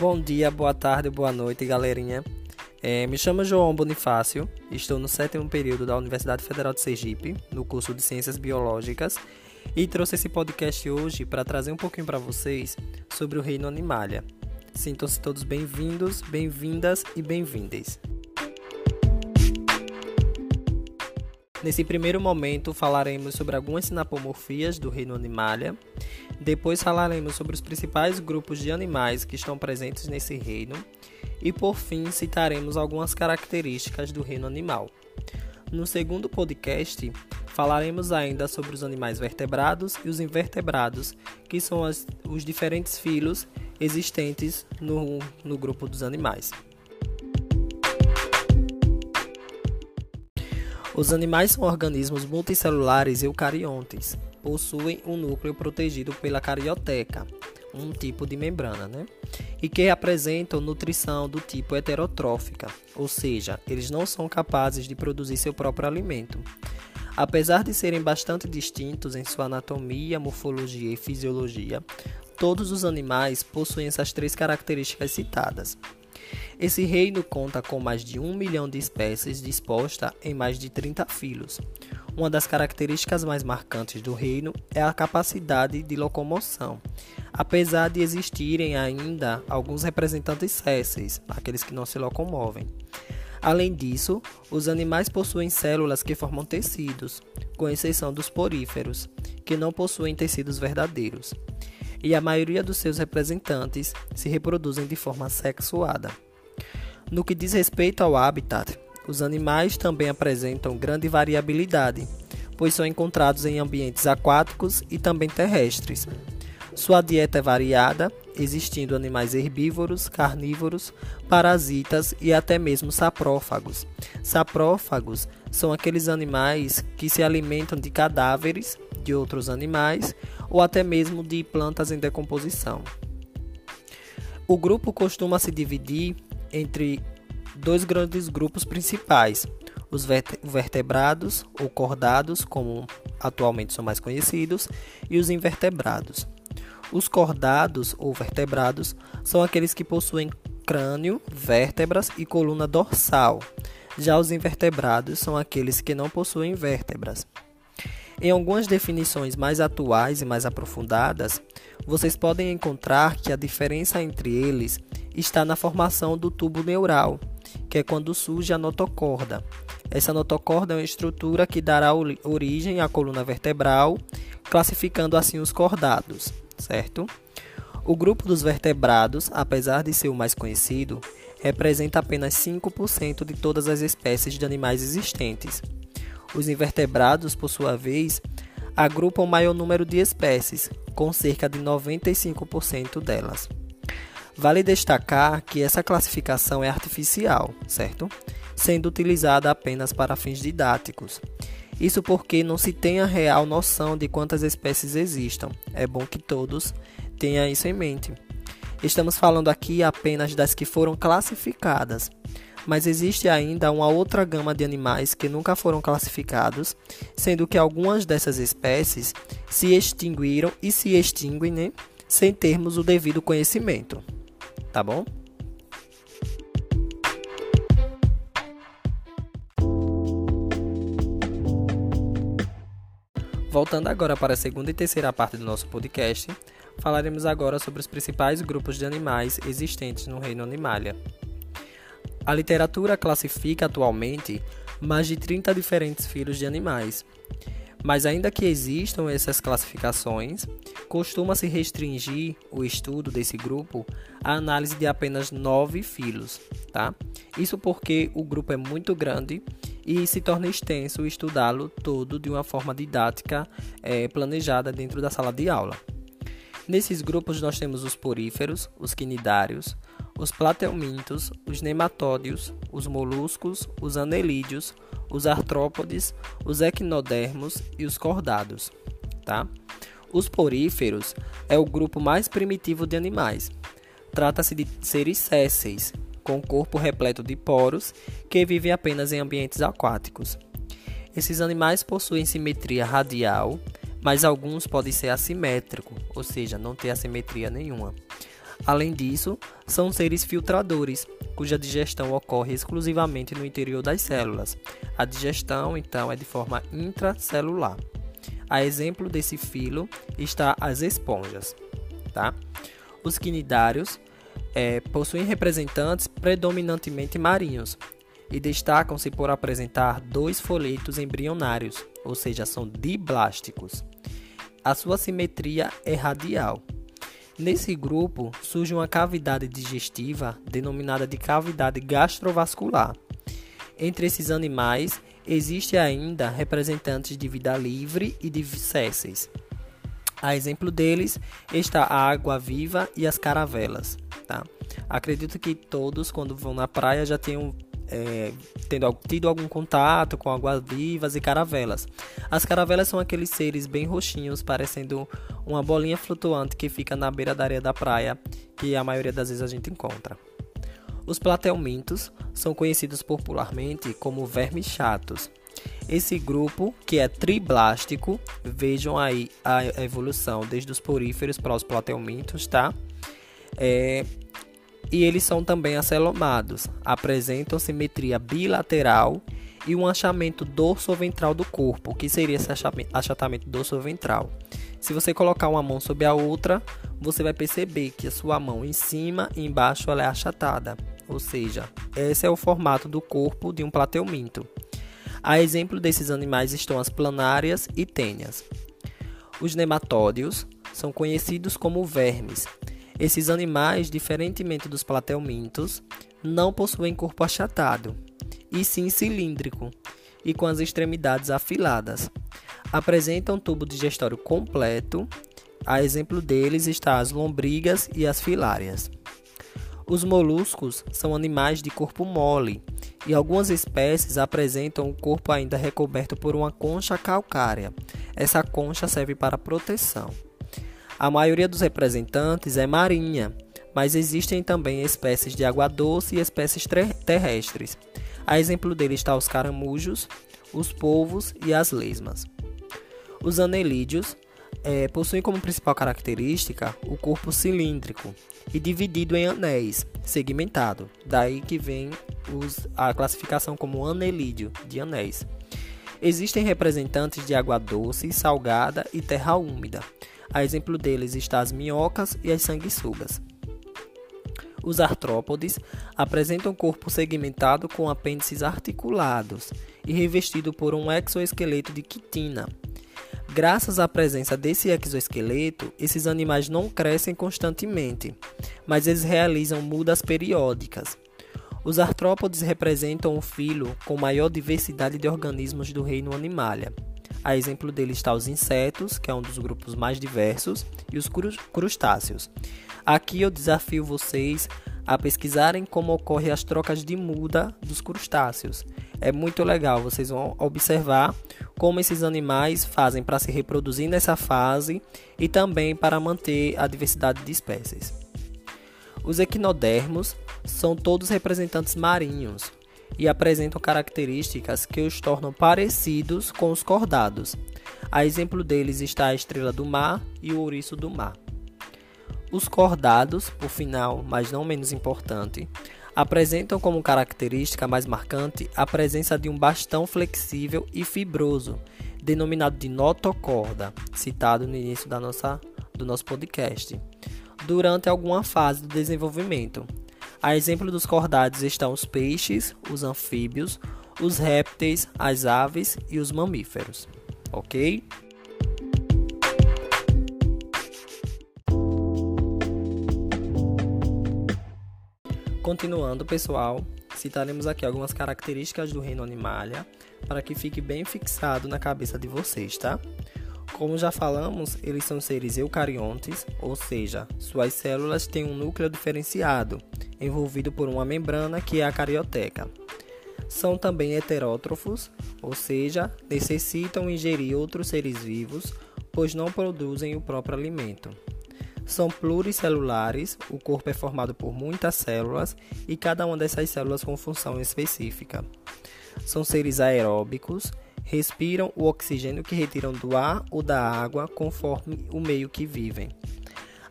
Bom dia, boa tarde, boa noite, galerinha. É, me chamo João Bonifácio, estou no sétimo período da Universidade Federal de Sergipe, no curso de Ciências Biológicas, e trouxe esse podcast hoje para trazer um pouquinho para vocês sobre o reino Animalia. Sintam-se todos bem-vindos, bem-vindas e bem-vindes. Nesse primeiro momento, falaremos sobre algumas sinapomorfias do reino Animalia. Depois falaremos sobre os principais grupos de animais que estão presentes nesse reino. E por fim, citaremos algumas características do reino animal. No segundo podcast, falaremos ainda sobre os animais vertebrados e os invertebrados, que são as, os diferentes filos existentes no, no grupo dos animais. Os animais são organismos multicelulares eucariontes. Possuem um núcleo protegido pela carioteca, um tipo de membrana, né? E que apresentam nutrição do tipo heterotrófica, ou seja, eles não são capazes de produzir seu próprio alimento. Apesar de serem bastante distintos em sua anatomia, morfologia e fisiologia, todos os animais possuem essas três características citadas. Esse reino conta com mais de um milhão de espécies dispostas em mais de 30 filos. Uma das características mais marcantes do reino é a capacidade de locomoção, apesar de existirem ainda alguns representantes sésseis, aqueles que não se locomovem. Além disso, os animais possuem células que formam tecidos, com exceção dos poríferos, que não possuem tecidos verdadeiros. E a maioria dos seus representantes se reproduzem de forma sexuada. No que diz respeito ao habitat, os animais também apresentam grande variabilidade, pois são encontrados em ambientes aquáticos e também terrestres. Sua dieta é variada, existindo animais herbívoros, carnívoros, parasitas e até mesmo saprófagos. Saprófagos são aqueles animais que se alimentam de cadáveres de outros animais ou até mesmo de plantas em decomposição. O grupo costuma se dividir entre dois grandes grupos principais: os vertebrados ou cordados, como atualmente são mais conhecidos, e os invertebrados. Os cordados ou vertebrados são aqueles que possuem crânio, vértebras e coluna dorsal. Já os invertebrados são aqueles que não possuem vértebras. Em algumas definições mais atuais e mais aprofundadas, vocês podem encontrar que a diferença entre eles está na formação do tubo neural, que é quando surge a notocorda. Essa notocorda é uma estrutura que dará origem à coluna vertebral, classificando assim os cordados, certo? O grupo dos vertebrados, apesar de ser o mais conhecido, representa apenas 5% de todas as espécies de animais existentes. Os invertebrados, por sua vez, agrupam o maior número de espécies, com cerca de 95% delas. Vale destacar que essa classificação é artificial, certo? Sendo utilizada apenas para fins didáticos. Isso porque não se tem a real noção de quantas espécies existam. É bom que todos tenham isso em mente. Estamos falando aqui apenas das que foram classificadas, mas existe ainda uma outra gama de animais que nunca foram classificados, sendo que algumas dessas espécies se extinguiram e se extinguem né, sem termos o devido conhecimento tá bom? Voltando agora para a segunda e terceira parte do nosso podcast, falaremos agora sobre os principais grupos de animais existentes no reino Animalia. A literatura classifica atualmente mais de 30 diferentes filos de animais, mas ainda que existam essas classificações, costuma-se restringir o estudo desse grupo à análise de apenas nove filos, tá? Isso porque o grupo é muito grande e se torna extenso estudá-lo todo de uma forma didática é, planejada dentro da sala de aula. Nesses grupos nós temos os poríferos, os quinidários, os plateumintos, os nematódios, os moluscos, os anelídeos, os artrópodes, os equinodermos e os cordados. Tá? Os poríferos é o grupo mais primitivo de animais. Trata-se de seres sésseis, com corpo repleto de poros, que vivem apenas em ambientes aquáticos. Esses animais possuem simetria radial, mas alguns podem ser assimétricos, ou seja, não ter assimetria nenhuma. Além disso, são seres filtradores, cuja digestão ocorre exclusivamente no interior das células. A digestão, então, é de forma intracelular. A exemplo desse filo está as esponjas. Tá? Os quinidários é, possuem representantes predominantemente marinhos e destacam-se por apresentar dois folhetos embrionários, ou seja, são diblásticos. A sua simetria é radial. Nesse grupo surge uma cavidade digestiva denominada de cavidade gastrovascular. Entre esses animais, existe ainda representantes de vida livre e de sésseis. A exemplo deles está a água-viva e as caravelas. Tá? Acredito que todos, quando vão na praia, já tenham é, tendo, tido algum contato com águas-vivas e caravelas. As caravelas são aqueles seres bem roxinhos, parecendo uma bolinha flutuante que fica na beira da areia da praia, que a maioria das vezes a gente encontra. Os platelmintos são conhecidos popularmente como vermes chatos. Esse grupo, que é triblástico, vejam aí a evolução desde os poríferos para os platelmintos, tá? É, e eles são também acelomados, apresentam simetria bilateral e um achamento dorso-ventral do corpo, que seria esse achatamento dorso-ventral. Se você colocar uma mão sobre a outra, você vai perceber que a sua mão em cima e embaixo ela é achatada, ou seja, esse é o formato do corpo de um plateuminto. A exemplo desses animais estão as planárias e tênias. Os nematódios são conhecidos como vermes. Esses animais, diferentemente dos plateumintos, não possuem corpo achatado, e sim cilíndrico, e com as extremidades afiladas. Apresentam tubo digestório completo. A exemplo deles está as lombrigas e as filárias. Os moluscos são animais de corpo mole e algumas espécies apresentam o corpo ainda recoberto por uma concha calcária. Essa concha serve para proteção. A maioria dos representantes é marinha, mas existem também espécies de água doce e espécies terrestres. A exemplo dele está os caramujos, os polvos e as lesmas. Os anelídeos é, possuem como principal característica o corpo cilíndrico e dividido em anéis, segmentado. Daí que vem os, a classificação como anelídeo de anéis. Existem representantes de água doce, salgada e terra úmida. A exemplo deles está as minhocas e as sanguessugas. Os artrópodes apresentam corpo segmentado com apêndices articulados e revestido por um exoesqueleto de quitina, Graças à presença desse exoesqueleto, esses animais não crescem constantemente, mas eles realizam mudas periódicas. Os artrópodes representam o filo com maior diversidade de organismos do reino Animalia. A exemplo dele está os insetos, que é um dos grupos mais diversos, e os crustáceos. Aqui eu desafio vocês a pesquisarem como ocorrem as trocas de muda dos crustáceos. É muito legal, vocês vão observar como esses animais fazem para se reproduzir nessa fase e também para manter a diversidade de espécies. Os equinodermos são todos representantes marinhos e apresentam características que os tornam parecidos com os cordados. A exemplo deles está a estrela do mar e o ouriço do mar. Os cordados, por final, mas não menos importante, apresentam como característica mais marcante a presença de um bastão flexível e fibroso, denominado de notocorda, citado no início da nossa, do nosso podcast, durante alguma fase do desenvolvimento. A exemplo dos cordados estão os peixes, os anfíbios, os répteis, as aves e os mamíferos. Ok? Continuando, pessoal, citaremos aqui algumas características do reino Animalia para que fique bem fixado na cabeça de vocês, tá? Como já falamos, eles são seres eucariontes, ou seja, suas células têm um núcleo diferenciado, envolvido por uma membrana que é a carioteca. São também heterótrofos, ou seja, necessitam ingerir outros seres vivos, pois não produzem o próprio alimento. São pluricelulares, o corpo é formado por muitas células e cada uma dessas células com função específica. São seres aeróbicos, respiram o oxigênio que retiram do ar ou da água conforme o meio que vivem.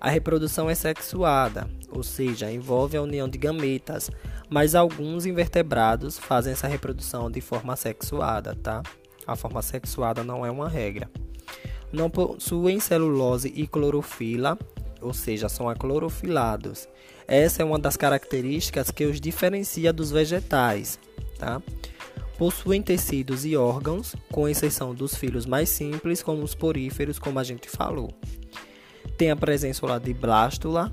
A reprodução é sexuada, ou seja, envolve a união de gametas, mas alguns invertebrados fazem essa reprodução de forma sexuada, tá? A forma sexuada não é uma regra. Não possuem celulose e clorofila, ou seja, são aclorofilados. Essa é uma das características que os diferencia dos vegetais, tá? Possuem tecidos e órgãos, com exceção dos filos mais simples, como os poríferos, como a gente falou. Tem a presença lá de blástula,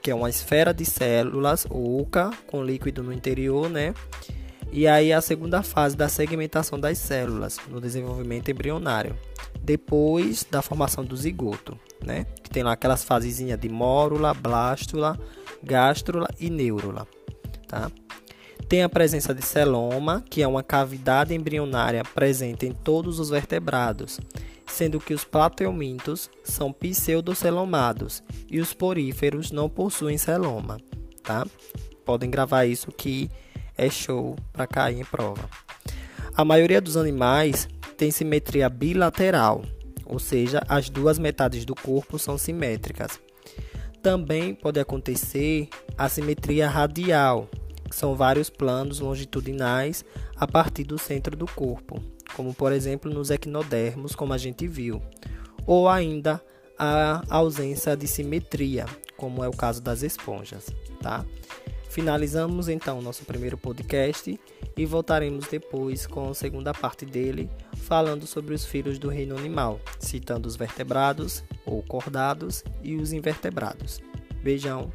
que é uma esfera de células oca com líquido no interior, né? E aí a segunda fase da segmentação das células no desenvolvimento embrionário, depois da formação do zigoto, né? Que tem lá aquelas fasezinhas de mórula, blástula, gástrula e neurula, tá? Tem a presença de celoma, que é uma cavidade embrionária presente em todos os vertebrados sendo que os plateumintos são pseudocelomados e os poríferos não possuem celoma, tá? Podem gravar isso que é show para cair em prova. A maioria dos animais tem simetria bilateral, ou seja, as duas metades do corpo são simétricas. Também pode acontecer a simetria radial, que são vários planos longitudinais a partir do centro do corpo como por exemplo nos equinodermos, como a gente viu, ou ainda a ausência de simetria, como é o caso das esponjas, tá? Finalizamos então nosso primeiro podcast e voltaremos depois com a segunda parte dele, falando sobre os filhos do reino animal, citando os vertebrados ou cordados e os invertebrados. Beijão!